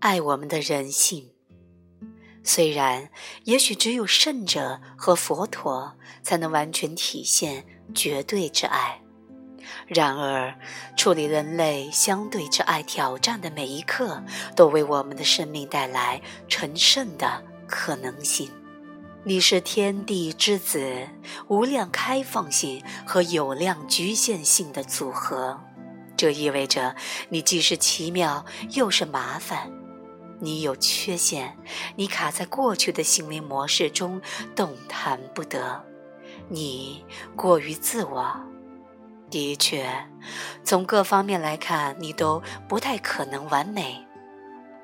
爱我们的人性。虽然，也许只有圣者和佛陀才能完全体现绝对之爱。然而，处理人类相对之爱挑战的每一刻，都为我们的生命带来成圣的可能性。你是天地之子，无量开放性和有量局限性的组合。这意味着你既是奇妙，又是麻烦。你有缺陷，你卡在过去的行为模式中，动弹不得。你过于自我。的确，从各方面来看，你都不太可能完美。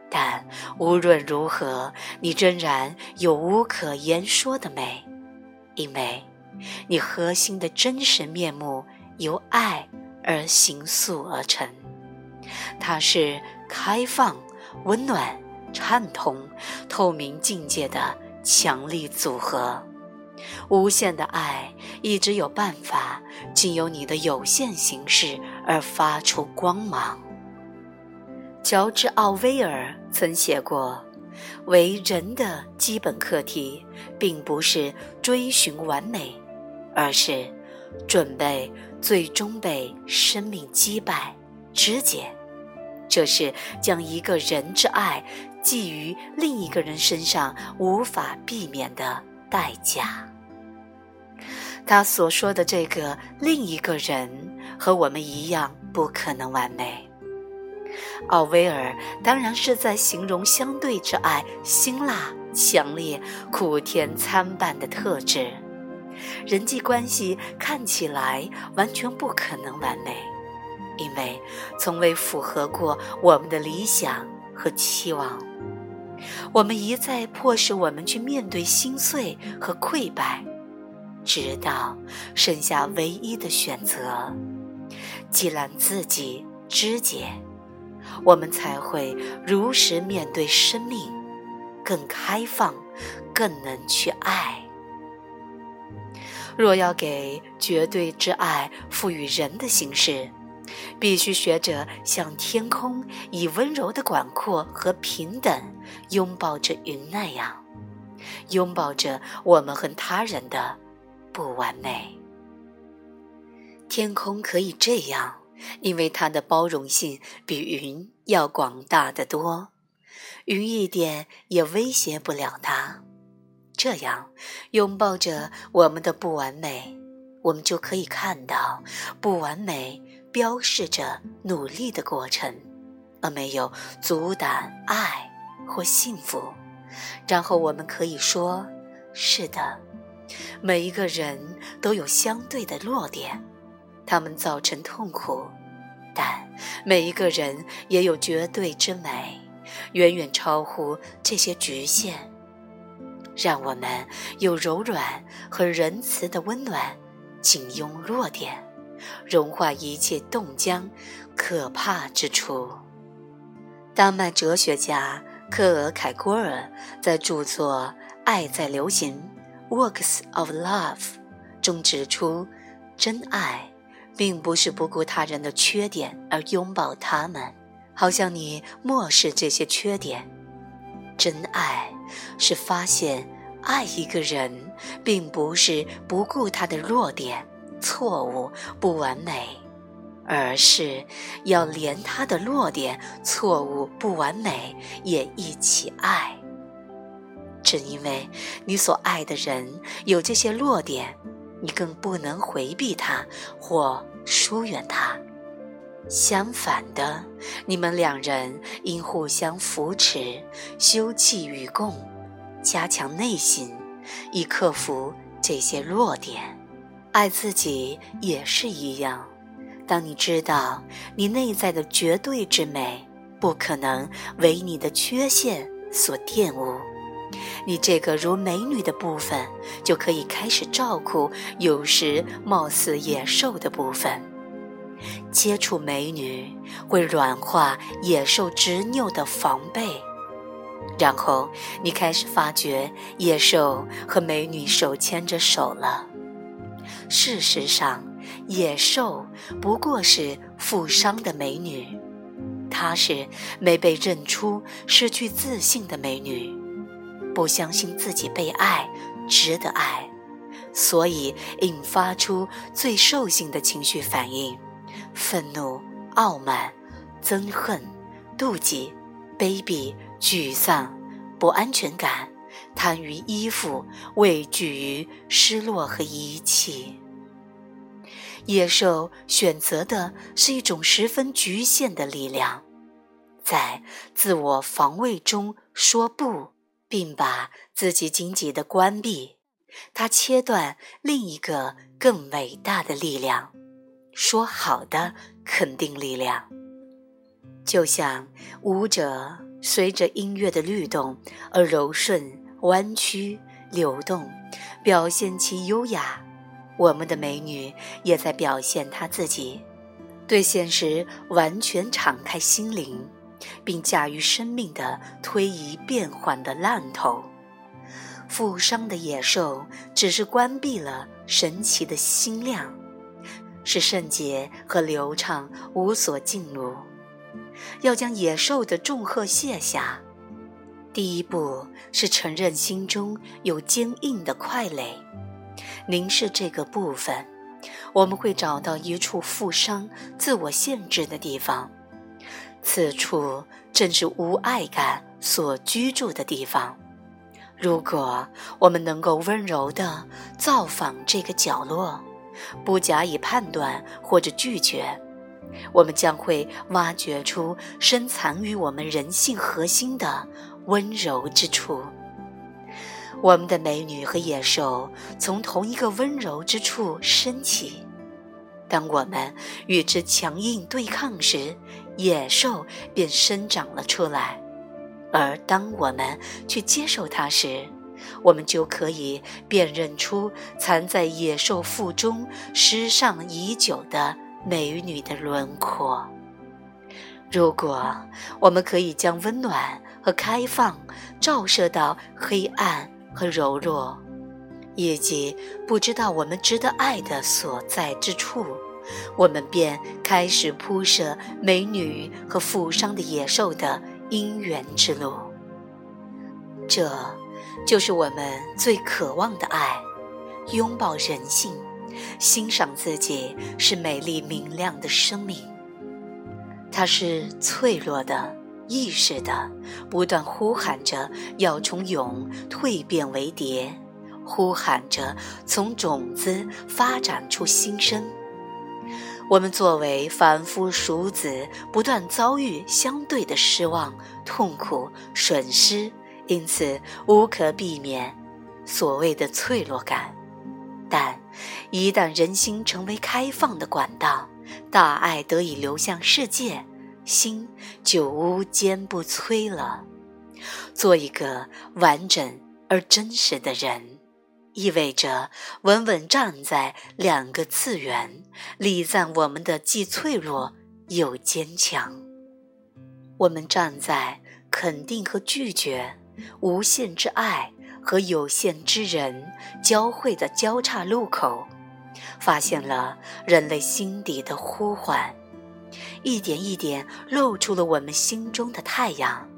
但无论如何，你仍然有无可言说的美，因为你核心的真实面目由爱而形塑而成。它是开放、温暖、畅通、透明境界的强力组合。无限的爱一直有办法，经由你的有限形式而发出光芒。乔治·奥威尔曾写过：“为人的基本课题，并不是追寻完美，而是准备最终被生命击败、肢解。这是将一个人之爱寄于另一个人身上无法避免的代价。”他所说的这个另一个人和我们一样不可能完美。奥威尔当然是在形容相对之爱辛辣、强烈、苦甜参半的特质。人际关系看起来完全不可能完美，因为从未符合过我们的理想和期望。我们一再迫使我们去面对心碎和溃败。直到剩下唯一的选择，既然自己肢解，我们才会如实面对生命，更开放，更能去爱。若要给绝对之爱赋予人的形式，必须学着像天空以温柔的广阔和平等拥抱着云那样，拥抱着我们和他人的。不完美。天空可以这样，因为它的包容性比云要广大的多，云一点也威胁不了它。这样，拥抱着我们的不完美，我们就可以看到，不完美标示着努力的过程，而没有阻挡爱或幸福。然后，我们可以说：“是的。”每一个人都有相对的弱点，他们造成痛苦，但每一个人也有绝对之美，远远超乎这些局限。让我们有柔软和仁慈的温暖，紧拥弱点，融化一切冻僵、可怕之处。丹麦哲学家克尔凯郭尔在著作《爱在流行》。Works of Love 中指出，真爱并不是不顾他人的缺点而拥抱他们，好像你漠视这些缺点。真爱是发现爱一个人，并不是不顾他的弱点、错误、不完美，而是要连他的弱点、错误、不完美也一起爱。正因为你所爱的人有这些弱点，你更不能回避他或疏远他。相反的，你们两人应互相扶持，休戚与共，加强内心，以克服这些弱点。爱自己也是一样。当你知道你内在的绝对之美不可能为你的缺陷所玷污。你这个如美女的部分，就可以开始照顾有时貌似野兽的部分。接触美女会软化野兽执拗的防备，然后你开始发觉野兽和美女手牵着手了。事实上，野兽不过是负伤的美女。她是没被认出、失去自信的美女，不相信自己被爱、值得爱，所以引发出最兽性的情绪反应：愤怒、傲慢、憎恨、妒忌、卑鄙、沮丧、不安全感。贪于依附，畏惧于失落和遗弃。野兽选择的是一种十分局限的力量，在自我防卫中说不，并把自己紧紧的关闭。它切断另一个更伟大的力量——说好的肯定力量。就像舞者随着音乐的律动而柔顺。弯曲、流动，表现其优雅。我们的美女也在表现她自己，对现实完全敞开心灵，并驾驭生命的推移变幻的浪头。负伤的野兽只是关闭了神奇的心量，使圣洁和流畅无所进入。要将野兽的重荷卸下。第一步是承认心中有坚硬的块垒，凝视这个部分，我们会找到一处负伤、自我限制的地方。此处正是无爱感所居住的地方。如果我们能够温柔地造访这个角落，不加以判断或者拒绝，我们将会挖掘出深藏于我们人性核心的。温柔之处，我们的美女和野兽从同一个温柔之处升起。当我们与之强硬对抗时，野兽便生长了出来；而当我们去接受它时，我们就可以辨认出藏在野兽腹中失上已久的美女的轮廓。如果我们可以将温暖，和开放照射到黑暗和柔弱，以及不知道我们值得爱的所在之处，我们便开始铺设美女和负伤的野兽的姻缘之路。这，就是我们最渴望的爱：拥抱人性，欣赏自己是美丽明亮的生命。它是脆弱的。意识的不断呼喊着要从蛹蜕变为蝶，呼喊着从种子发展出新生。我们作为凡夫俗子，不断遭遇相对的失望、痛苦、损失，因此无可避免所谓的脆弱感。但一旦人心成为开放的管道，大爱得以流向世界。心就无坚不摧了。做一个完整而真实的人，意味着稳稳站在两个次元，礼赞我们的既脆弱又坚强。我们站在肯定和拒绝、无限之爱和有限之人交汇的交叉路口，发现了人类心底的呼唤。一点一点露出了我们心中的太阳，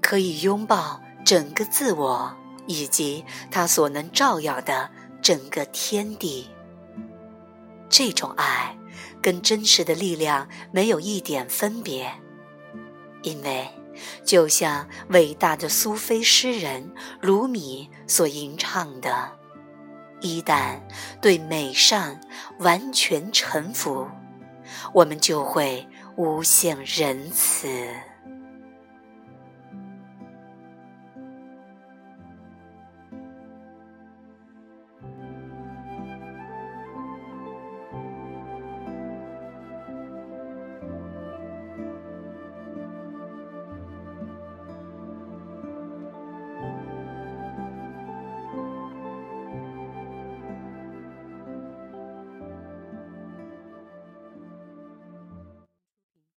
可以拥抱整个自我以及它所能照耀的整个天地。这种爱跟真实的力量没有一点分别，因为就像伟大的苏菲诗人鲁米所吟唱的：“一旦对美善完全臣服。”我们就会无限仁慈。